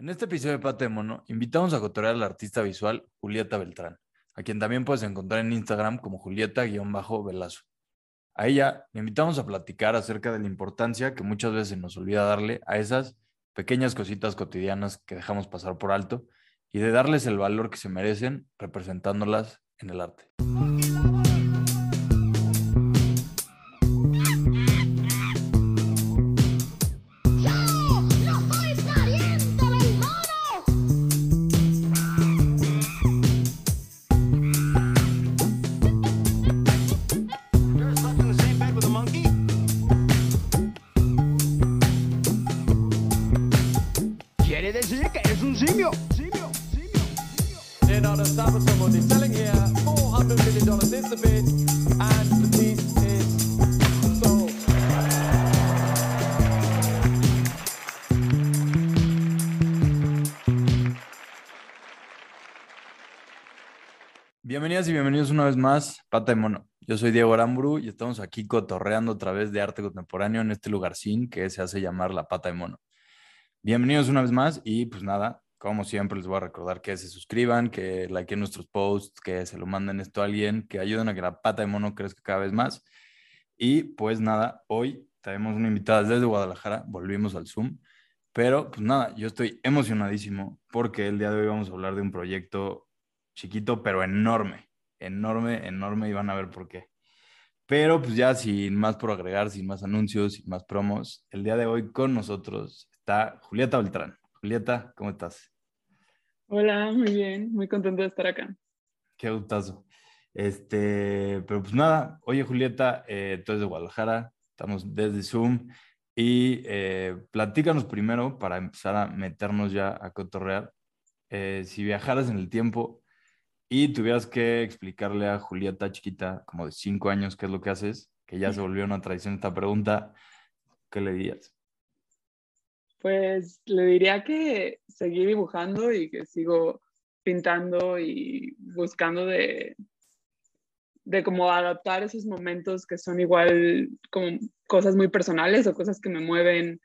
En este episodio de Pate Mono, invitamos a cotorear a la artista visual Julieta Beltrán, a quien también puedes encontrar en Instagram como Julieta-Velazo. A ella le invitamos a platicar acerca de la importancia que muchas veces nos olvida darle a esas pequeñas cositas cotidianas que dejamos pasar por alto y de darles el valor que se merecen representándolas en el arte. Bienvenidas y bienvenidos una vez más, Pata de Mono. Yo soy Diego Aramburu y estamos aquí cotorreando a través de arte contemporáneo en este lugarcín que se hace llamar La Pata de Mono. Bienvenidos una vez más y pues nada, como siempre les voy a recordar que se suscriban, que likeen nuestros posts, que se lo manden esto a alguien, que ayuden a que La Pata de Mono crezca cada vez más. Y pues nada, hoy tenemos una invitada desde Guadalajara, volvimos al Zoom, pero pues nada, yo estoy emocionadísimo porque el día de hoy vamos a hablar de un proyecto chiquito, pero enorme, enorme, enorme, y van a ver por qué. Pero pues ya sin más por agregar, sin más anuncios, sin más promos, el día de hoy con nosotros está Julieta Beltrán. Julieta, ¿cómo estás? Hola, muy bien, muy contento de estar acá. Qué gustazo. Este, pero pues nada, oye Julieta, eh, tú eres de Guadalajara, estamos desde Zoom y eh, platícanos primero para empezar a meternos ya a cotorrear. Eh, si viajaras en el tiempo, y tuvieras que explicarle a Julieta chiquita, como de cinco años, qué es lo que haces, que ya se volvió una tradición esta pregunta, ¿qué le dirías? Pues le diría que seguí dibujando y que sigo pintando y buscando de, de cómo adaptar esos momentos que son igual como cosas muy personales o cosas que me mueven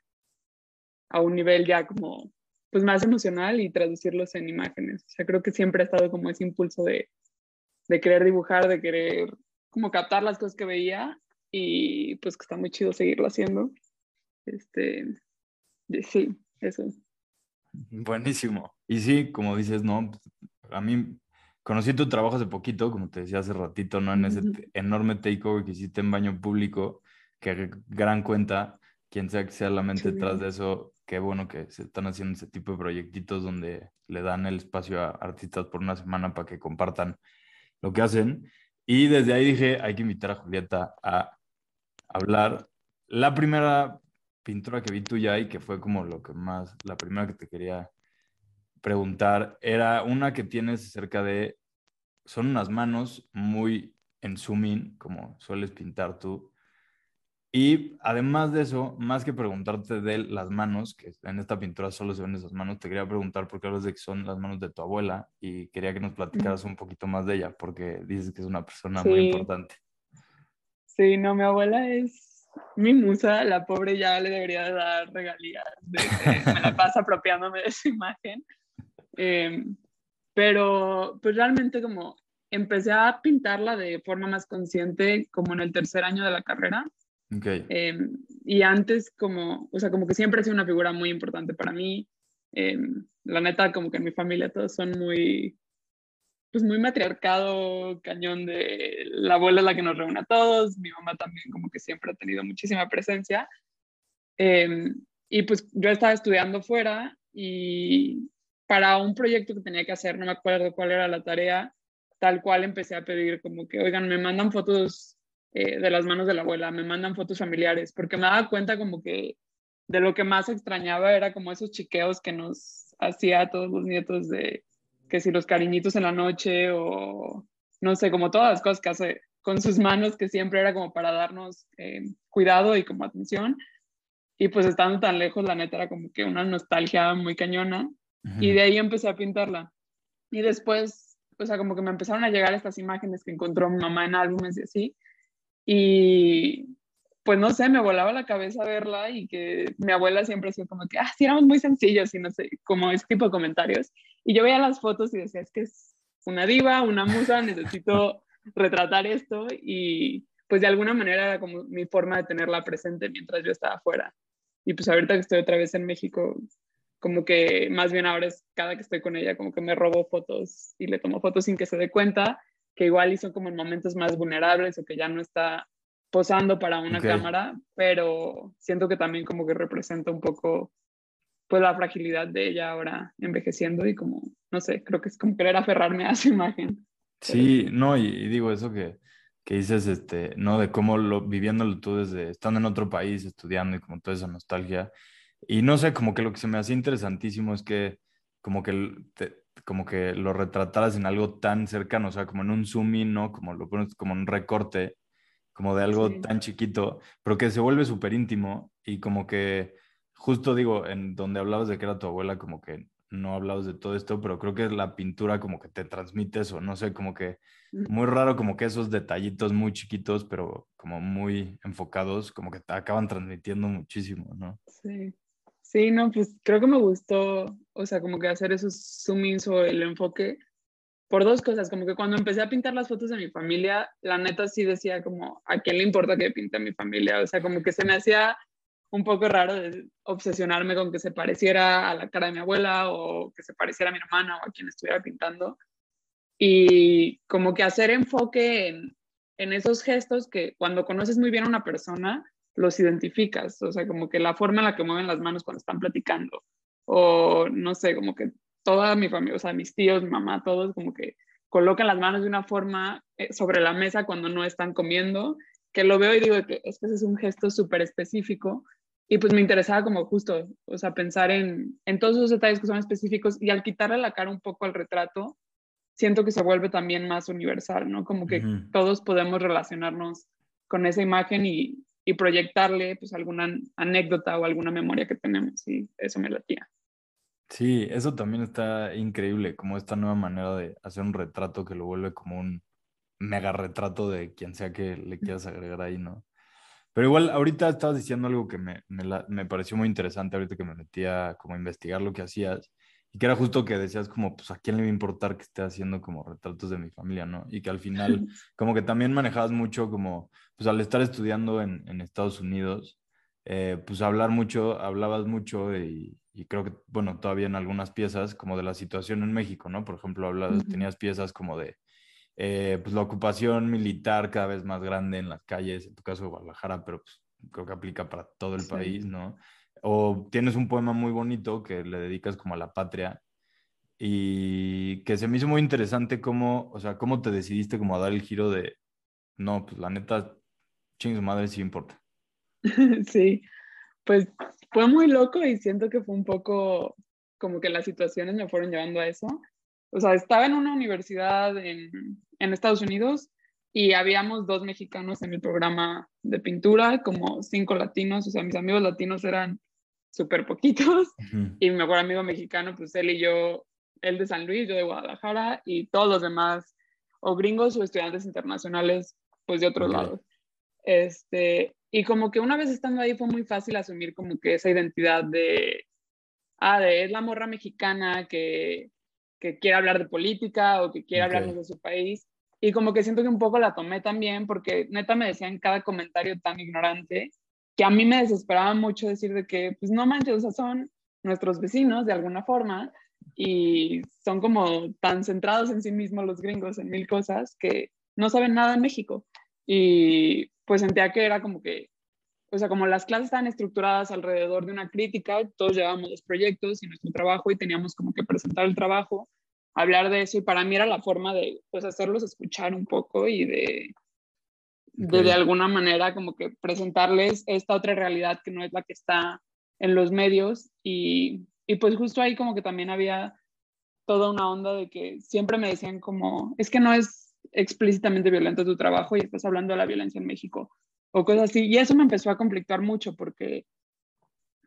a un nivel ya como pues más emocional y traducirlos en imágenes. O sea, creo que siempre ha estado como ese impulso de, de querer dibujar, de querer como captar las cosas que veía y pues que está muy chido seguirlo haciendo. Este, sí, eso. Buenísimo. Y sí, como dices, no, a mí conocí tu trabajo hace poquito, como te decía hace ratito, ¿no? En ese enorme takeover que hiciste en baño público, que gran cuenta, quien sea que sea la mente detrás de eso, qué bueno que se están haciendo ese tipo de proyectitos donde le dan el espacio a artistas por una semana para que compartan lo que hacen. Y desde ahí dije, hay que invitar a Julieta a hablar. La primera pintura que vi tuya y que fue como lo que más, la primera que te quería preguntar, era una que tienes cerca de, son unas manos muy en zoom como sueles pintar tú, y además de eso, más que preguntarte de las manos, que en esta pintura solo se ven esas manos, te quería preguntar por qué hablas de que son las manos de tu abuela y quería que nos platicaras un poquito más de ella, porque dices que es una persona muy importante. Sí, no, mi abuela es mi musa, la pobre ya le debería dar regalías, de me la pasa apropiándome de su imagen. Em, pero pues realmente como empecé a pintarla de forma más consciente como en el tercer año de la carrera Em, y antes como, o sea, como que siempre ha sido una figura muy importante para mí. Em, la neta, como que en mi familia todos son muy, pues muy matriarcado, cañón de la abuela es la que nos reúne a todos, mi mamá también como que siempre ha tenido muchísima presencia. Em, y pues yo estaba estudiando fuera y para un proyecto que tenía que hacer, no me acuerdo cuál era la tarea, tal cual empecé a pedir como que, oigan, me mandan fotos eh, de las manos de la abuela, me mandan fotos familiares, porque me daba cuenta como que de lo que más extrañaba era como esos chiqueos que nos hacía a todos los nietos de que si los cariñitos en la noche o no sé, como todas las cosas que hace con sus manos, que siempre era como para darnos eh, cuidado y como atención. Y pues estando tan lejos, la neta era como que una nostalgia muy cañona. Y de ahí empecé a pintarla. Y después, o sea, como que me empezaron a llegar estas imágenes que encontró mi mamá en álbumes y así. Y, pues no sé, me volaba la cabeza verla y que mi abuela siempre decía como que, ah, sí, éramos muy sencillos y no sé, como ese tipo de comentarios. Y yo veía las fotos y decía, es que es una diva, una musa, necesito retratar esto y pues de alguna manera era como mi forma de tenerla presente mientras yo estaba afuera. Y pues ahorita que estoy otra vez en México, como que más bien ahora es cada que estoy con ella, como que me robo fotos y le tomo fotos sin que se dé cuenta, que igual hizo como en momentos más vulnerables o que ya no está posando para una cámara, pero siento que también como que representa un poco pues la fragilidad de ella ahora envejeciendo y como, no sé, creo que es como querer aferrarme a su imagen. Sí, no, y, digo eso que, que, dices, este, ¿no? De cómo lo, viviéndolo tú desde, estando en otro país, estudiando y como toda esa nostalgia. Y no sé, como que lo que se me hace interesantísimo es que como que, como que lo retrataras en algo tan cercano, o sea, como en un zoom in, ¿no? Como lo pones como un recorte como de algo tan chiquito, pero que se vuelve súper íntimo y como que, justo digo, en donde hablabas de que era tu abuela, como que no hablabas de todo esto, pero creo que la pintura como que te transmite eso, no sé, como que mm. muy raro como que esos detallitos muy chiquitos, pero como muy enfocados, como que te acaban transmitiendo muchísimo, ¿no? Sí. Sí, no, pues creo que me gustó, o sea, como que hacer esos zoom ins o el enfoque por dos cosas, como que cuando empecé a pintar las fotos de mi familia, la neta sí decía como, ¿a quién le importa que pinte a mi familia? O sea, como que se me hacía un poco raro de obsesionarme con que se pareciera a la cara de mi abuela o que se pareciera a mi hermana o a quien estuviera pintando. Y como que hacer enfoque en, en esos gestos que cuando conoces muy bien a una persona, los identificas, o sea, como que la forma en la que mueven las manos cuando están platicando, o no sé, como que toda mi familia, o sea, mis tíos, mi mamá, todos como que colocan las manos de una forma eh, sobre la mesa cuando no están comiendo, que lo veo y digo que es que ese es un gesto súper específico y pues me interesaba como justo, o sea, pensar en, en todos esos detalles que son específicos y al quitarle la cara un poco al retrato, siento que se vuelve también más universal, ¿no? Como que todos podemos relacionarnos con esa imagen y, y proyectarle pues alguna anécdota o alguna memoria que tenemos y eso me latía. Sí, eso también está increíble, como esta nueva manera de hacer un retrato que lo vuelve como un mega retrato de quien sea que le quieras agregar ahí, ¿no? Pero igual, ahorita estabas diciendo algo que me, me, pareció muy interesante, ahorita que me metía como a investigar lo que hacías, y que era justo que decías como, pues, ¿a quién le va a importar que esté haciendo como retratos de mi familia, no? Y que al final, como que también manejabas mucho como, pues, al estar estudiando en, en Estados Unidos, eh, pues, hablar mucho, hablabas mucho y, y creo que, bueno, todavía en algunas piezas, como de la situación en México, ¿no? Por ejemplo, hablabas, tenías piezas como de eh, pues la ocupación militar cada vez más grande en las calles, en tu caso de Guadalajara, pero pues, creo que aplica para todo el país, ¿no? O tienes un poema muy bonito que le dedicas como a la patria y que se me hizo muy interesante cómo, o sea, cómo te decidiste como a dar el giro de, no, pues la neta, ching su madre sí importa. Sí, pues fue muy loco y siento que fue un poco como que las situaciones me fueron llevando a eso. O sea, estaba en una universidad en, en Estados Unidos y habíamos dos mexicanos en el programa de pintura, como cinco latinos, o sea, mis amigos latinos eran súper poquitos y mi mejor amigo mexicano, pues él y yo, él de San Luis, yo de Guadalajara y todos los demás, o gringos o estudiantes internacionales, pues de otros lados. Este, y como que una vez estando ahí fue muy fácil asumir como que esa identidad de, ah, de es la morra mexicana que, que quiere hablar de política o que quiere hablar de su país. Y como que siento que un poco la tomé también porque neta me decían cada comentario tan ignorante que a mí me desesperaba mucho decir de que, pues no manches, o sea, son nuestros vecinos de alguna forma y son como tan centrados en sí mismos los gringos en mil cosas que no saben nada en México. Y pues sentía que era como que, o sea, como las clases estaban estructuradas alrededor de una crítica, todos llevábamos los proyectos y nuestro trabajo y teníamos como que presentar el trabajo, hablar de eso y para mí era la forma de, pues, hacerlos escuchar un poco y de, de, de alguna manera como que presentarles esta otra realidad que no es la que está en los medios y, y pues justo ahí como que también había toda una onda de que siempre me decían como, es que no es explícitamente violento tu trabajo y estás hablando de la violencia en México o cosas así. Y eso me empezó a conflictar mucho porque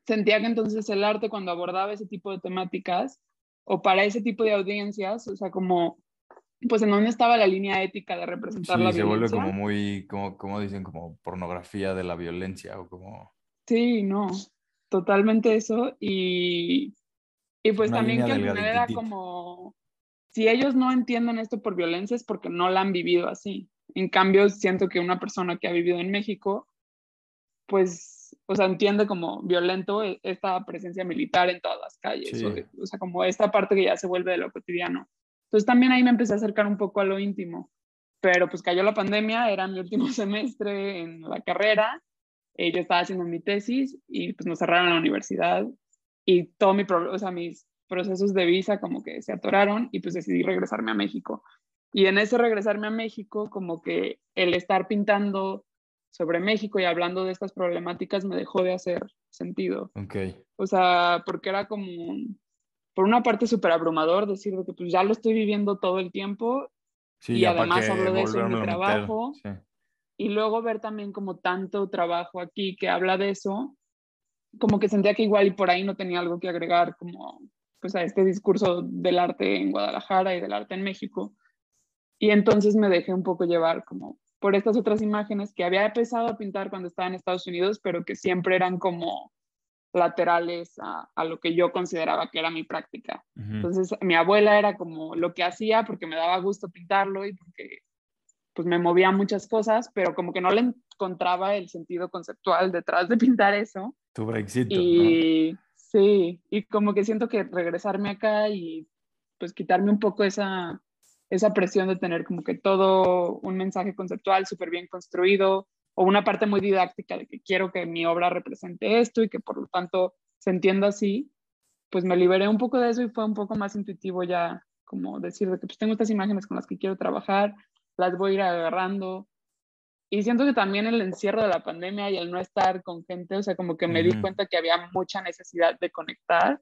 sentía que entonces el arte cuando abordaba ese tipo de temáticas o para ese tipo de audiencias, o sea, como pues en dónde estaba la línea ética de representar la se violencia. vuelve como muy, como, como dicen, como pornografía de la violencia o como Sí, no, totalmente eso. Y, y pues una también que al final era como, si ellos no entienden esto por violencia es porque no la han vivido así. En cambio, siento que una persona que ha vivido en México, pues, o sea, entiende como violento e- esta presencia militar en todas las calles, Sí. o, o sea, como esta parte que ya se vuelve de lo cotidiano. Entonces también ahí me empecé a acercar un poco a lo íntimo, pero pues cayó la pandemia, era mi último semestre en la carrera, eh, yo estaba haciendo mi tesis y pues nos cerraron la universidad y todo mi, o sea, mis procesos de visa como que se atoraron y pues decidí regresarme a México. Y en ese regresarme a México, como que el estar pintando sobre México y hablando de estas problemáticas me dejó de hacer sentido. Ok. O sea, porque era como, por una parte súper abrumador decir de que pues ya lo estoy viviendo todo el tiempo Sí, Y además hablo de eso en mi trabajo. Sí. y luego ver también como tanto trabajo aquí que habla de eso, como que sentía que igual y por ahí no tenía algo que agregar como pues a este discurso del arte en Guadalajara y del arte en México. Y entonces me dejé un poco llevar como por estas otras imágenes que había empezado a pintar cuando estaba en Estados Unidos, pero que siempre eran como laterales a, a lo que yo consideraba que era mi práctica. Entonces, mi abuela era como lo que hacía porque me daba gusto pintarlo y porque pues me movía muchas cosas, pero como que no le encontraba el sentido conceptual detrás de pintar eso. Tu Brexit, ¿no? Y sí, y como que siento que regresarme acá y pues quitarme un poco esa, esa presión de tener como que todo un mensaje conceptual súper bien construido o una parte muy didáctica de que quiero que mi obra represente esto y que por lo tanto se entienda así, pues me liberé un poco de eso y fue un poco más intuitivo ya como decir de que pues tengo estas imágenes con las que quiero trabajar, las voy a ir agarrando. Y siento que también el encierro de la pandemia y el no estar con gente, o sea, como que me di cuenta que había mucha necesidad de conectar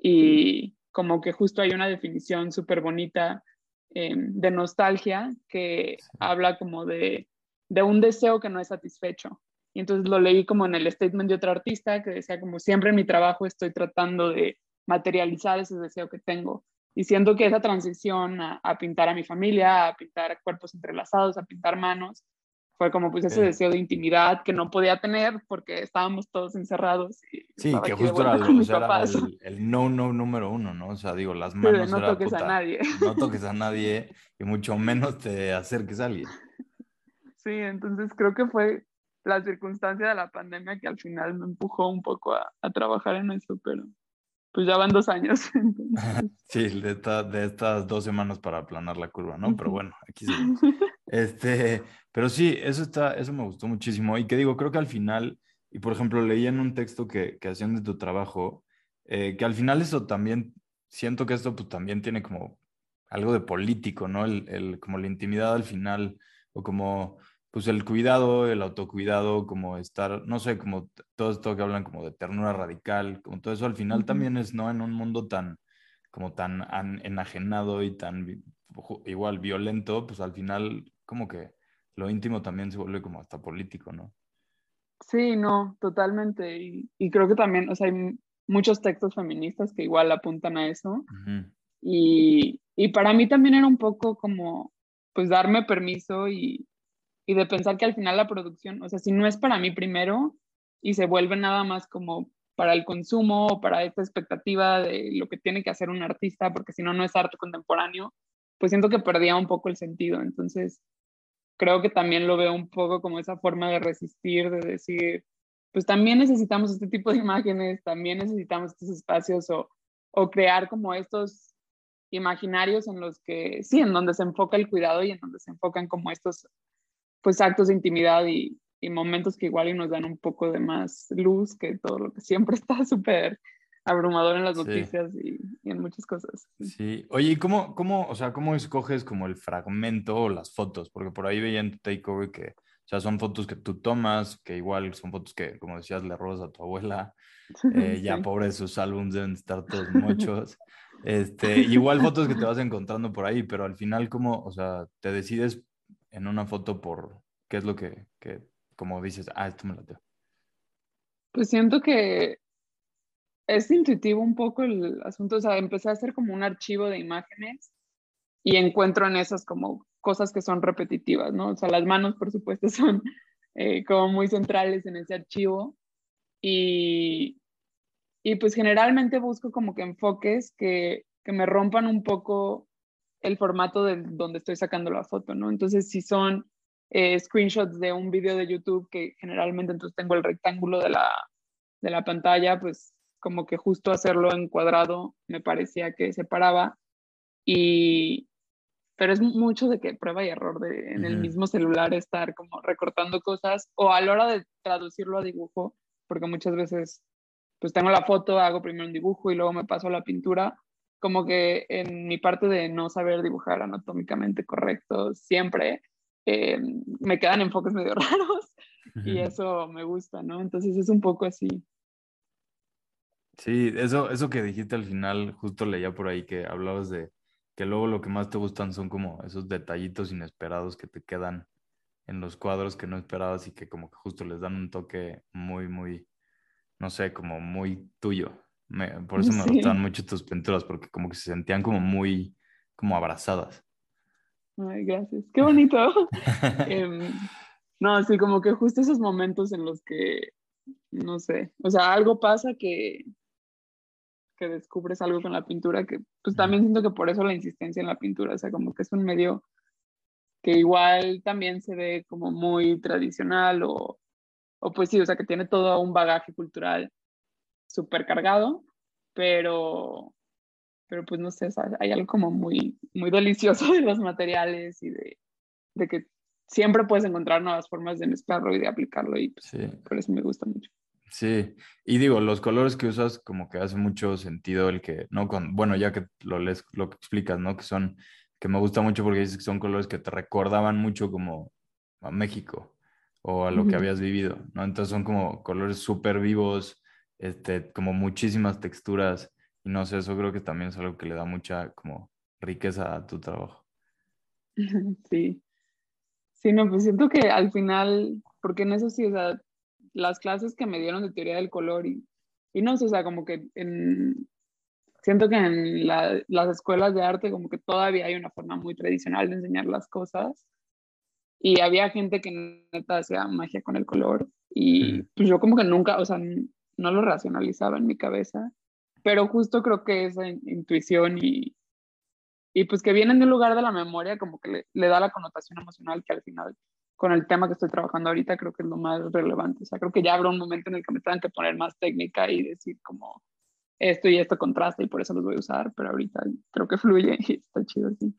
y como que justo hay una definición súper bonita eh, de nostalgia que habla como de, de un deseo que no es satisfecho. Y entonces lo leí como en el statement de otro artista que decía como siempre en mi trabajo estoy tratando de materializar ese deseo que tengo. Y siento que esa transición a, a pintar a mi familia, a pintar cuerpos entrelazados, a pintar manos, fue como pues ese deseo de intimidad que no podía tener porque estábamos todos encerrados. Y Sí, que justo era, o sea, era el, el no, no número uno, ¿no? O sea, digo, las manos no era, toques a nadie. no toques a nadie y mucho menos te acerques a alguien. Sí, entonces creo que fue la circunstancia de la pandemia que al final me empujó un poco a, a trabajar en eso, pero pues ya van dos años. entonces. Sí, de, esta- de estas dos semanas para aplanar la curva, ¿no? Pero bueno, aquí seguimos. Este, pero sí, eso está, eso me gustó muchísimo. Y que digo, creo que al final, y por ejemplo, leí en un texto que, que hacían de tu trabajo, eh, que al final eso también, siento que esto pues también tiene como algo de político, ¿no? El, el- como la intimidad al final, o como pues el cuidado, el autocuidado, como estar, no sé, como todo esto que hablan como de ternura radical, como todo eso al final también es, ¿no? En un mundo tan, como tan an- enajenado y tan igual violento, pues al final como que lo íntimo también se vuelve como hasta político, ¿no? Sí, no, totalmente. Y, y creo que también, o sea, hay muchos textos feministas que igual apuntan a eso. Y, y para mí también era un poco como, pues, darme permiso y, y de pensar que al final la producción, o sea, si no es para mí primero y se vuelve nada más como para el consumo o para esta expectativa de lo que tiene que hacer un artista, porque si no, no es arte contemporáneo, pues siento que perdía un poco el sentido. Entonces, creo que también lo veo un poco como esa forma de resistir, de decir, pues también necesitamos este tipo de imágenes, también necesitamos estos espacios o, o crear como estos imaginarios en los que, sí, en donde se enfoca el cuidado y en donde se enfocan como estos, pues actos de intimidad y, y momentos que igual y nos dan un poco de más luz que todo lo que siempre está súper abrumador en las Sí. noticias y, y en muchas cosas. Sí. Oye, ¿y cómo, cómo, o sea, cómo escoges como el fragmento o las fotos? Porque por ahí veía en tu takeover que, o sea, son fotos que tú tomas, que igual son fotos que, como decías, le robas a tu abuela. Eh, ya Sí. pobre sus álbumes deben estar todos muchos. Este, igual fotos que te vas encontrando por ahí, pero al final, ¿cómo, o sea, te decides en una foto por qué es lo que, que como dices, ah, esto me lo tengo? Pues siento que es intuitivo un poco el asunto, o sea, empecé a hacer como un archivo de imágenes y encuentro en esas como cosas que son repetitivas, ¿no? O sea, las manos, por supuesto, son eh, como muy centrales en ese archivo y, y pues generalmente busco como que enfoques que, que me rompan un poco el formato de donde estoy sacando la foto, ¿no? Entonces, si son eh, screenshots de un video de YouTube que generalmente entonces tengo el rectángulo de la, de la pantalla, pues como que justo hacerlo en cuadrado me parecía que separaba y pero es mucho de que prueba y error de en el mismo celular estar como recortando cosas o a la hora de traducirlo a dibujo, porque muchas veces pues tengo la foto, hago primero un dibujo y luego me paso a la pintura, como que en mi parte de no saber dibujar anatómicamente correcto siempre eh, me quedan enfoques medio raros y eso me gusta, ¿no? Entonces es un poco así. Sí, eso, eso que dijiste al final, justo leía por ahí que hablabas de que luego lo que más te gustan son como esos detallitos inesperados que te quedan en los cuadros que no esperabas y que como que justo les dan un toque muy, muy, no sé, como muy tuyo. Por eso me gustan mucho tus pinturas, porque como que se sentían como muy, como abrazadas. Ay, gracias. Qué bonito. Em, no, sí, como que justo esos momentos en los que, no sé, o sea, algo pasa que, que descubres algo con la pintura, que pues también siento que por eso la insistencia en la pintura, o sea, como que es un medio que igual también se ve como muy tradicional o, o pues sí, o sea, que tiene todo un bagaje cultural súper cargado, pero, pero pues no sé, hay algo como muy, muy delicioso de los materiales y de, de, que siempre puedes encontrar nuevas formas de mezclarlo y de aplicarlo y pues, por eso me gusta mucho. Sí, y digo, los colores que usas como que hace mucho sentido el que, no con, bueno, ya que lo lees, lo que explicas, ¿no? Que son, que me gusta mucho porque dices que son colores que te recordaban mucho como a México o a lo que habías vivido, ¿no? Entonces son como colores súper vivos, este, como muchísimas texturas y no sé, eso creo que también es algo que le da mucha como riqueza a tu trabajo. Sí. Sí, no, pues siento que al final, porque en eso sí, o sea, las clases que me dieron de teoría del color y, y no sé, o sea, como que en, siento que en las escuelas de arte como que todavía hay una forma muy tradicional de enseñar las cosas y había gente que neta hacía magia con el color y pues yo como que nunca, o sea, no lo racionalizaba en mi cabeza pero justo creo que esa intuición y, y pues que viene de un lugar de la memoria como que le, da la connotación emocional que al final con el tema que estoy trabajando ahorita creo que es lo más relevante. O sea, creo que ya habrá un momento en el que me tengan que poner más técnica y decir como esto y esto contrasta y por eso los voy a usar, pero ahorita creo que fluye y está chido así.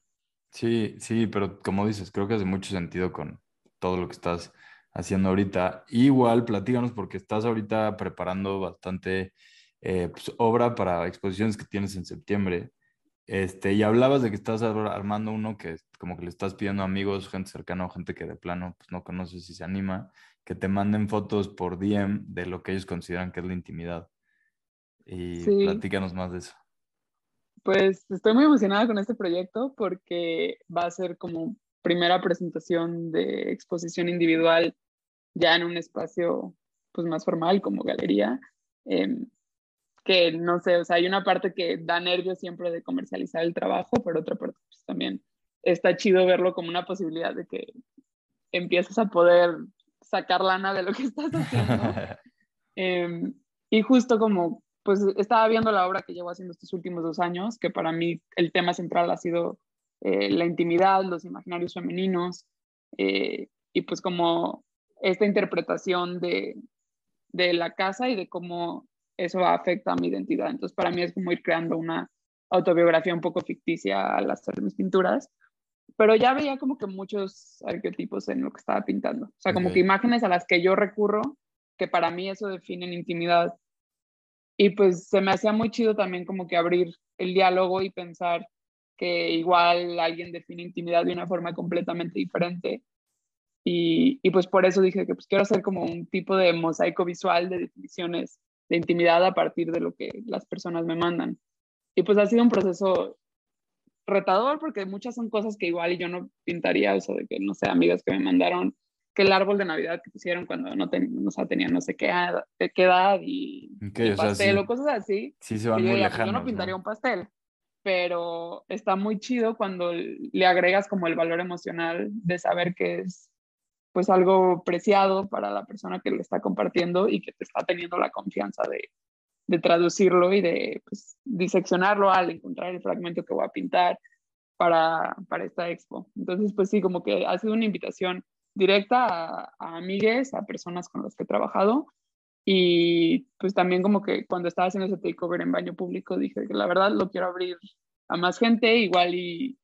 Sí, sí, pero como dices, creo que hace mucho sentido con todo lo que estás haciendo ahorita. Igual, platíganos porque estás ahorita preparando bastante eh, pues, obra para exposiciones que tienes en septiembre. Este, y hablabas de que estás armando uno que como que le estás pidiendo a amigos, gente cercana o gente que de plano pues, no conoces si se anima, que te manden fotos por DM de lo que ellos consideran que es la intimidad. Y platícanos más de eso. Pues estoy muy emocionada con este proyecto porque va a ser como primera presentación de exposición individual ya en un espacio pues más formal como galería. Em, que no sé, o sea, hay una parte que da nervios siempre de comercializar el trabajo, pero otra parte pues, también está chido verlo como una posibilidad de que empieces a poder sacar lana de lo que estás haciendo. Em, y justo como, pues estaba viendo la obra que llevo haciendo estos últimos dos años, que para mí el tema central ha sido eh, la intimidad, los imaginarios femeninos, eh, y pues como esta interpretación de, de la casa y de cómo eso afecta a mi identidad. Entonces, para mí es como ir creando una autobiografía un poco ficticia al hacer mis pinturas, pero ya veía como que muchos arquetipos en lo que estaba pintando. O sea, como que imágenes a las que yo recurro, que para mí eso define intimidad. Y pues se me hacía muy chido también como que abrir el diálogo y pensar que igual alguien define intimidad de una forma completamente diferente. Y, y pues por eso dije que pues quiero hacer como un tipo de mosaico visual de definiciones de intimidad a partir de lo que las personas me mandan. Y pues ha sido un proceso retador porque muchas son cosas que igual yo no pintaría, eso de que, no sé, amigas que me mandaron que el árbol de Navidad que pusieron cuando no, ten, no tenían no sé qué, edad, qué edad y, pastel o, cosas así. Sí, se van muy lejanos. Yo no pintaría un pastel. Pero está muy chido cuando le agregas como el valor emocional de saber que es pues algo preciado para la persona que lo está compartiendo y que te está teniendo la confianza de, de traducirlo y de pues, diseccionarlo al encontrar el fragmento que voy a pintar para, para esta expo. Entonces, pues sí, como que ha sido una invitación directa a, a amigues, a personas con las que he trabajado y pues también como que cuando estaba haciendo ese takeover en baño público dije que la verdad lo quiero abrir a más gente, igual y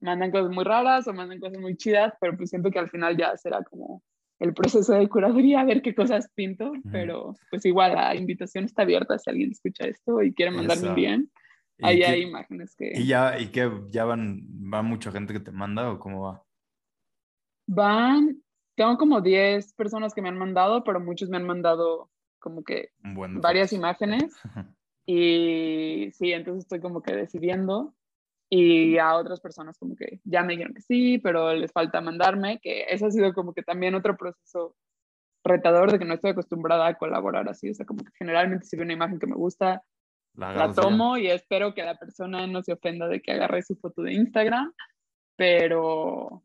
mandan cosas muy raras o mandan cosas muy chidas, pero pues siento que al final ya será como el proceso de curaduría, a ver qué cosas pinto, pero pues igual la invitación está abierta si alguien escucha esto y quiere mandarme bien. Ahí hay imágenes que... ¿Y ya, y que ya van, va mucha gente que te manda o cómo va? Van, tengo como 10 personas que me han mandado, pero muchos me han mandado como que varias imágenes. y sí, entonces estoy como que decidiendo. Y a otras personas como que ya me dijeron que sí, pero les falta mandarme, que eso ha sido como que también otro proceso retador de que no estoy acostumbrada a colaborar así. O sea, como que generalmente si veo una imagen que me gusta, la, la tomo y espero que la persona no se ofenda de que agarre su foto de Instagram, pero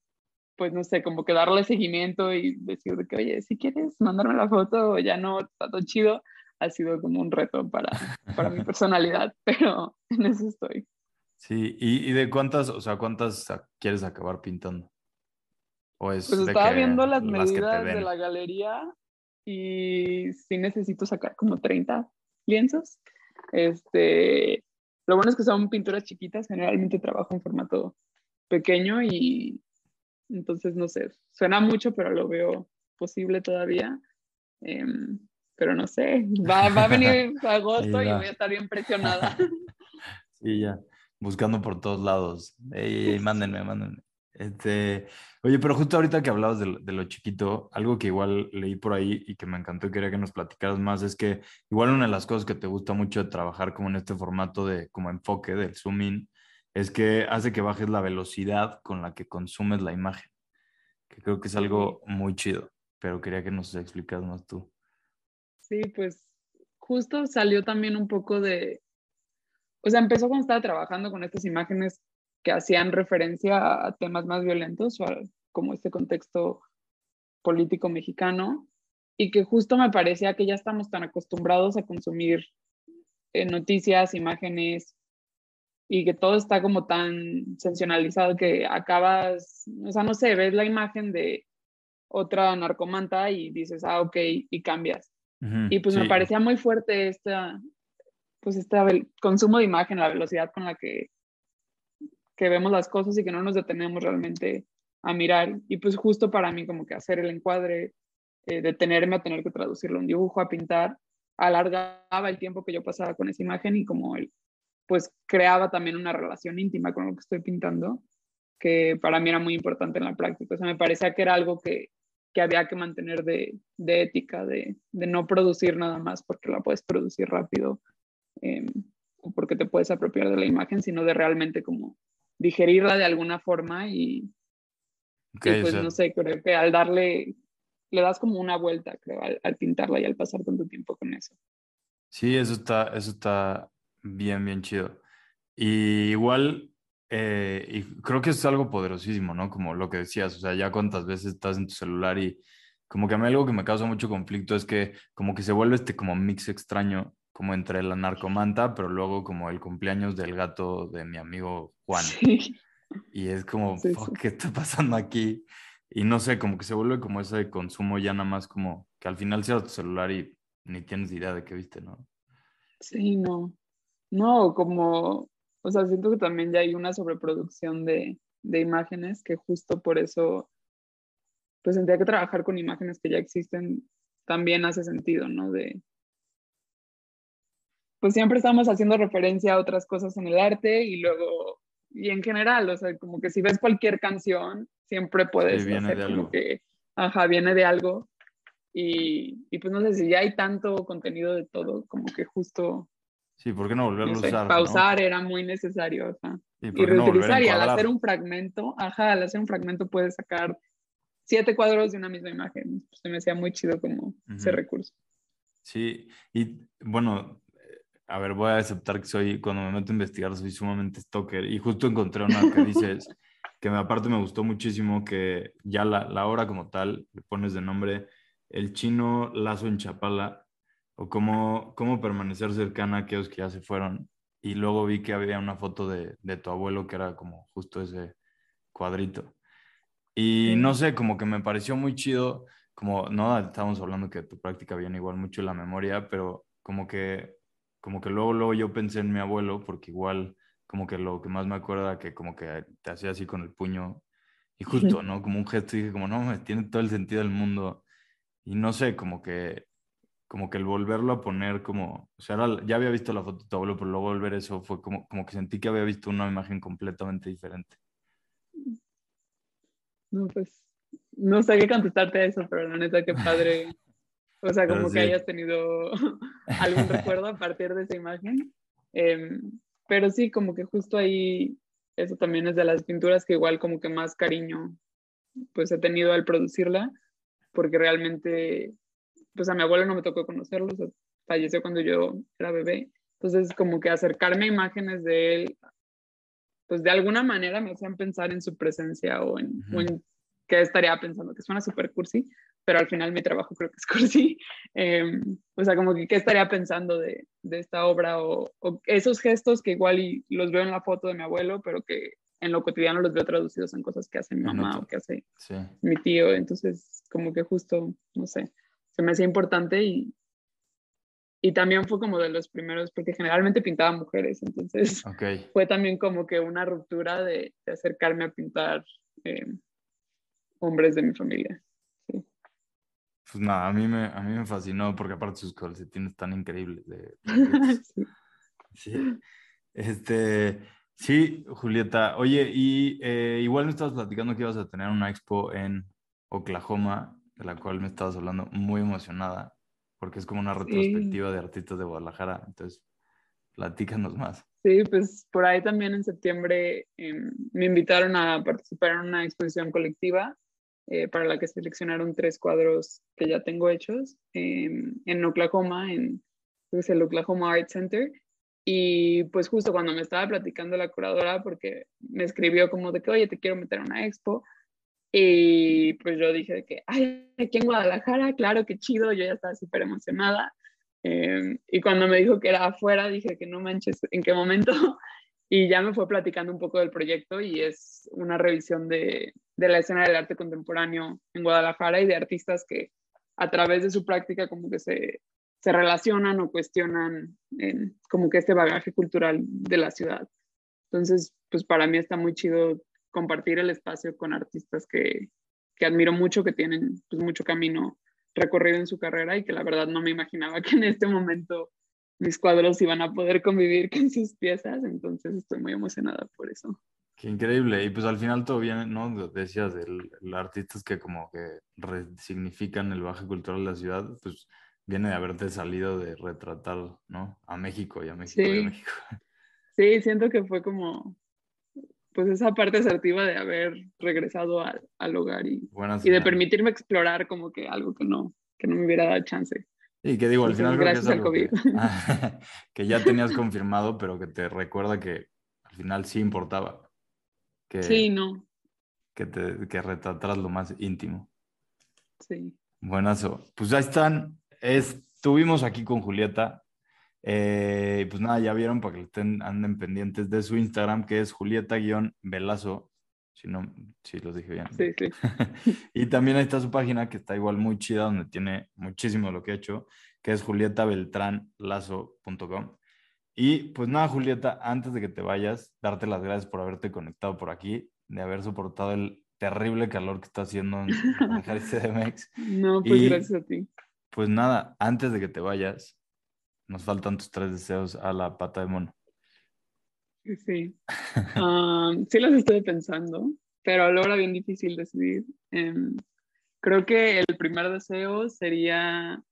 pues no sé, como que darle seguimiento y decir de que, oye, si quieres mandarme la foto ya no, está todo chido, ha sido como un reto para, para mi personalidad, pero en eso estoy. Sí, ¿Y, ¿Y, de cuántas, o sea, cuántas quieres acabar pintando? ¿O es pues estaba viendo las, medidas de la galería y sí necesito sacar como 30 lienzos. Este, lo bueno es que son pinturas chiquitas, generalmente trabajo en formato pequeño y entonces no sé, suena mucho, pero lo veo posible todavía. Em, pero no sé, va, va a venir agosto y voy a estar bien presionada. Sí, ya buscando por todos lados. Ey, mándenme, mándenme. Este, oye, pero justo ahorita que hablabas de, lo chiquito, algo que igual leí por ahí y que me encantó y quería que nos platicaras más es que igual una de las cosas que te gusta mucho de trabajar como en este formato de como enfoque del zoom in es que hace que bajes la velocidad con la que consumes la imagen, que creo que es algo muy chido, pero quería que nos explicas más tú. Sí, pues justo salió también un poco de, o sea, empezó cuando estaba trabajando con estas imágenes que hacían referencia a temas más violentos o como este contexto político mexicano y que justo me parecía que ya estamos tan acostumbrados a consumir eh, noticias, imágenes y que todo está como tan sensacionalizado que acabas, o sea, no sé, ves la imagen de otra narcomanta y dices, ah, ok, y cambias. y pues me parecía muy fuerte esta, pues este consumo de imagen, la velocidad con la que, que vemos las cosas y que no nos detenemos realmente a mirar. Y pues justo para mí como que hacer el encuadre, eh, detenerme a tener que traducirlo un dibujo, a pintar, alargaba el tiempo que yo pasaba con esa imagen y como él, pues creaba también una relación íntima con lo que estoy pintando, que para mí era muy importante en la práctica. O sea, me parecía que era algo que, que había que mantener de, de ética, de, de, no producir nada más porque la puedes producir rápido Em, o porque te puedes apropiar de la imagen, sino de realmente como digerirla de alguna forma y, pues no sé, creo que al darle, le das como una vuelta, creo, al, pintarla y al pasar tanto tiempo con eso. Sí, eso está, eso está bien, bien chido. Y igual, eh, y creo que es algo poderosísimo, ¿no? Como lo que decías, o sea, ya cuántas veces estás en tu celular y como que a mí algo que me causa mucho conflicto es que como que se vuelve este como mix extraño como entre la narcomanta, pero luego como el cumpleaños del gato de mi amigo Juan. Y es como, ¿qué está pasando aquí? Y no sé, como que se vuelve como ese consumo ya nada más como que al final cierras tu celular y ni tienes idea de qué viste, ¿no? Sí, no. No, como, o sea, siento que también ya hay una sobreproducción de, de imágenes que justo por eso, pues tendría que trabajar con imágenes que ya existen también hace sentido, ¿no? De, pues siempre estamos haciendo referencia a otras cosas en el arte y luego, y en general, o sea, como que si ves cualquier canción, siempre puedes sí, hacer como que, ajá, viene de algo. Y, y, pues no sé si ya hay tanto contenido de todo, como que justo... Sí, ¿por qué no volverlo a usar? Pausar era muy necesario, ajá. y reutilizar, y al hacer un fragmento, ajá, al hacer un fragmento puedes sacar siete cuadros de una misma imagen. Pues se me hacía muy chido como ese recurso. Sí, y bueno, a ver, voy a aceptar que soy, cuando me meto a investigar, soy sumamente stalker. Y justo encontré una que dices, que me, aparte me gustó muchísimo, que ya la, la obra como tal, le pones de nombre El chino lazo en Chapala, o cómo, cómo permanecer cercana a aquellos que ya se fueron. Y luego vi que había una foto de, de tu abuelo que era como justo ese cuadrito. Y no sé, como que me pareció muy chido, como, no, estábamos hablando que tu práctica viene igual mucho la memoria, pero como que, como que luego, luego yo pensé en mi abuelo, porque igual, como que lo que más me acuerda que como que te hacía así con el puño, y justo, ¿no? Como un gesto, y dije como, no, tiene todo el sentido del mundo. Y no sé, como que, como que el volverlo a poner como, o sea, ya había visto la foto de tu abuelo, pero luego volver eso fue como, como que sentí que había visto una imagen completamente diferente. No, pues, no sé qué contestarte a eso, pero la neta, qué padre. O sea, como que hayas tenido algún recuerdo a partir de esa imagen. Em, pero sí, como que justo ahí, eso también es de las pinturas que igual como que más cariño pues he tenido al producirla, porque realmente, pues a mi abuelo no me tocó conocerlo, falleció cuando yo era bebé. Entonces, como que acercarme a imágenes de él pues de alguna manera me hacían pensar en su presencia o en, qué estaría pensando, que suena súper cursi, pero al final mi trabajo creo que es cursi. Em, o sea, como que qué estaría pensando de, de esta obra o, esos gestos que igual y los veo en la foto de mi abuelo, pero que en lo cotidiano los veo traducidos en cosas que hace mi mamá o que hace mi tío. Entonces, como que justo, no sé, se me hacía importante y, y también fue como de los primeros, porque generalmente pintaba mujeres, entonces fue también como que una ruptura de, acercarme a pintar eh, hombres de mi familia. Pues nada, a mí, me, a mí me fascinó porque aparte sus calcetines tan increíbles. De, sí. sí. Este, sí, Julieta. Oye, y eh, igual me estabas platicando que ibas a tener una expo en Oklahoma, de la cual me estabas hablando muy emocionada porque es como una retrospectiva de artistas de Guadalajara. Entonces, platícanos más. Sí, pues por ahí también en septiembre em, me invitaron a participar en una exposición colectiva eh, para la que seleccionaron tres cuadros que ya tengo hechos em, en Oklahoma, en pues, el Oklahoma Art Center. Y pues justo cuando me estaba platicando la curadora, porque me escribió como de que, oye, te quiero meter a una expo, y pues yo dije que, ay, aquí en Guadalajara, claro, qué chido, yo ya estaba súper emocionada. Em, y cuando me dijo que era afuera, dije que no manches, ¿en qué momento? Y ya me fue platicando un poco del proyecto y es una revisión de, de la escena del arte contemporáneo en Guadalajara y de artistas que a través de su práctica como que se, se relacionan o cuestionan como que este bagaje cultural de la ciudad. Entonces, pues para mí está muy chido compartir el espacio con artistas que, que admiro mucho, que tienen pues, mucho camino recorrido en su carrera y que la verdad no me imaginaba que en este momento mis cuadros iban a poder convivir con sus piezas, entonces estoy muy emocionada por eso. Qué increíble, y pues al final todo viene, ¿no? Decías, el, el artistas que como que resignifican el baje cultural de la ciudad, pues viene de haberte salido de retratar, ¿no? A México y a México y a México. Sí, siento que fue como pues esa parte asertiva de haber regresado al, al hogar y, y de permitirme explorar como que algo que no, que no me hubiera dado chance. Y que digo, al final gracias que al COVID. Que, ya tenías confirmado, pero que te recuerda que al final sí importaba. Que, sí, no. Que, te, que retrataras lo más íntimo. Sí. Buenazo. Pues ya están. Estuvimos aquí con Julieta. Eh, pues nada, ya vieron para que estén, anden pendientes de su Instagram, que es Julieta-Velazo. Si no, si los dije bien. Sí, sí. y también ahí está su página, que está igual muy chida, donde tiene muchísimo de lo que he hecho, que es julieta-beltrán-lazo.com Y pues nada, Julieta, antes de que te vayas, darte las gracias por haberte conectado por aquí, de haber soportado el terrible calor que está haciendo en, CDMX. No, pues gracias a ti. Pues nada, antes de que te vayas, nos faltan tus tres deseos a la pata de mono. Sí. Ah, sí los estoy pensando, pero a la hora bien difícil decidir. Em, creo que el primer deseo sería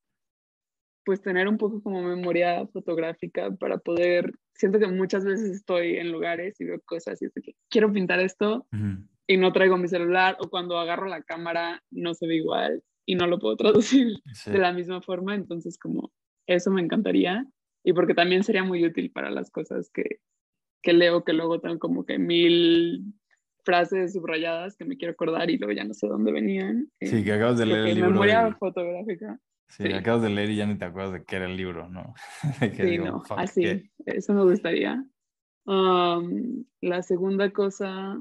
pues tener un poco como memoria fotográfica para poder, siento que muchas veces estoy en lugares y veo cosas y es que quiero pintar esto y no traigo mi celular o cuando agarro la cámara no se ve igual y no lo puedo traducir de la misma forma, entonces como eso me encantaría. y porque también sería muy útil para las cosas que, que leo, que luego tengo como que mil frases subrayadas que me quiero acordar y luego ya no sé dónde venían. Sí, que acabas de leer el libro. Memoria fotográfica. Sí, acabas de leer y ya ni te acuerdas de qué era el libro, ¿no? sí, no, así, eso me gustaría. la segunda cosa,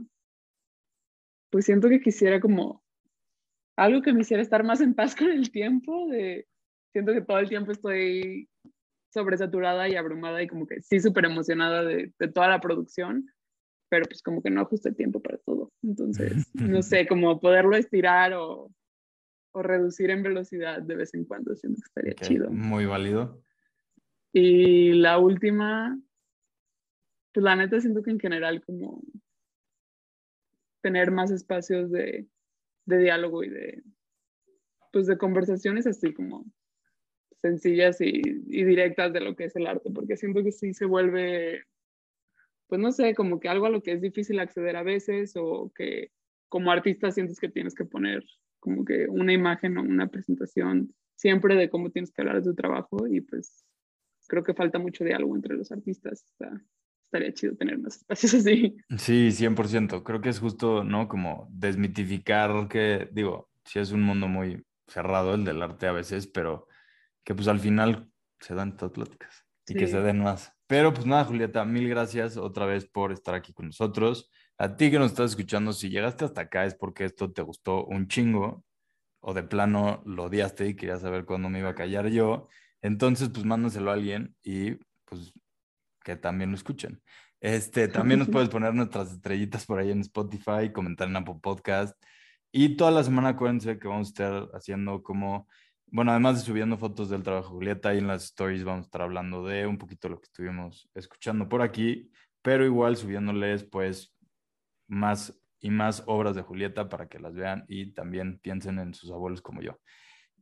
pues siento que quisiera como algo que me hiciera estar más en paz con el tiempo, de, siento que todo el tiempo estoy sobresaturada y abrumada y como que sí súper emocionada de, de, toda la producción, pero pues como que no ajusta el tiempo para todo. Entonces, no sé, como poderlo estirar o, o reducir en velocidad de vez en cuando, siento que estaría chido. Muy válido. Y la última, pues la neta siento que en general como tener más espacios de, de diálogo y de, pues de conversaciones así como sencillas y, directas de lo que es el arte, porque siento que sí se vuelve pues no sé, como que algo a lo que es difícil acceder a veces o que como artista sientes que tienes que poner como que una imagen o una presentación siempre de cómo tienes que hablar de tu trabajo y pues creo que falta mucho diálogo entre los artistas. estaría chido tener más espacios así. Sí, 100%. Creo que es justo, ¿no? Como desmitificar que, digo, sí es un mundo muy cerrado el del arte a veces, pero que pues al final se dan estas pláticas y que se den más. Pero pues nada, Julieta, mil gracias otra vez por estar aquí con nosotros. A ti que nos estás escuchando, si llegaste hasta acá es porque esto te gustó un chingo o de plano lo odiaste y querías saber cuándo me iba a callar yo. Entonces, pues mándaselo a alguien y pues que también lo escuchen. Este, también nos puedes poner nuestras estrellitas por ahí en Spotify, comentar en Apple Podcast. Y toda la semana acuérdense que vamos a estar haciendo como bueno, además de subiendo fotos del trabajo Julieta, y en las stories vamos a estar hablando de un poquito lo que estuvimos escuchando por aquí, pero igual subiéndoles pues más y más obras de Julieta para que las vean y también piensen en sus abuelos como yo.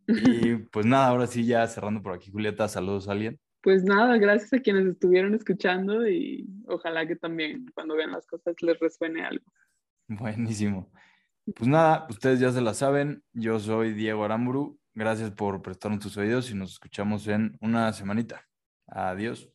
Y pues nada, ahora sí ya cerrando por aquí, Julieta, saludos a alguien. Pues nada, gracias a quienes estuvieron escuchando y ojalá que también cuando vean las cosas les resuene algo. Buenísimo. Pues nada, ustedes ya se la saben, yo soy Diego Aramburu Gracias por prestarnos tus oídos y nos escuchamos en una semanita. Adiós.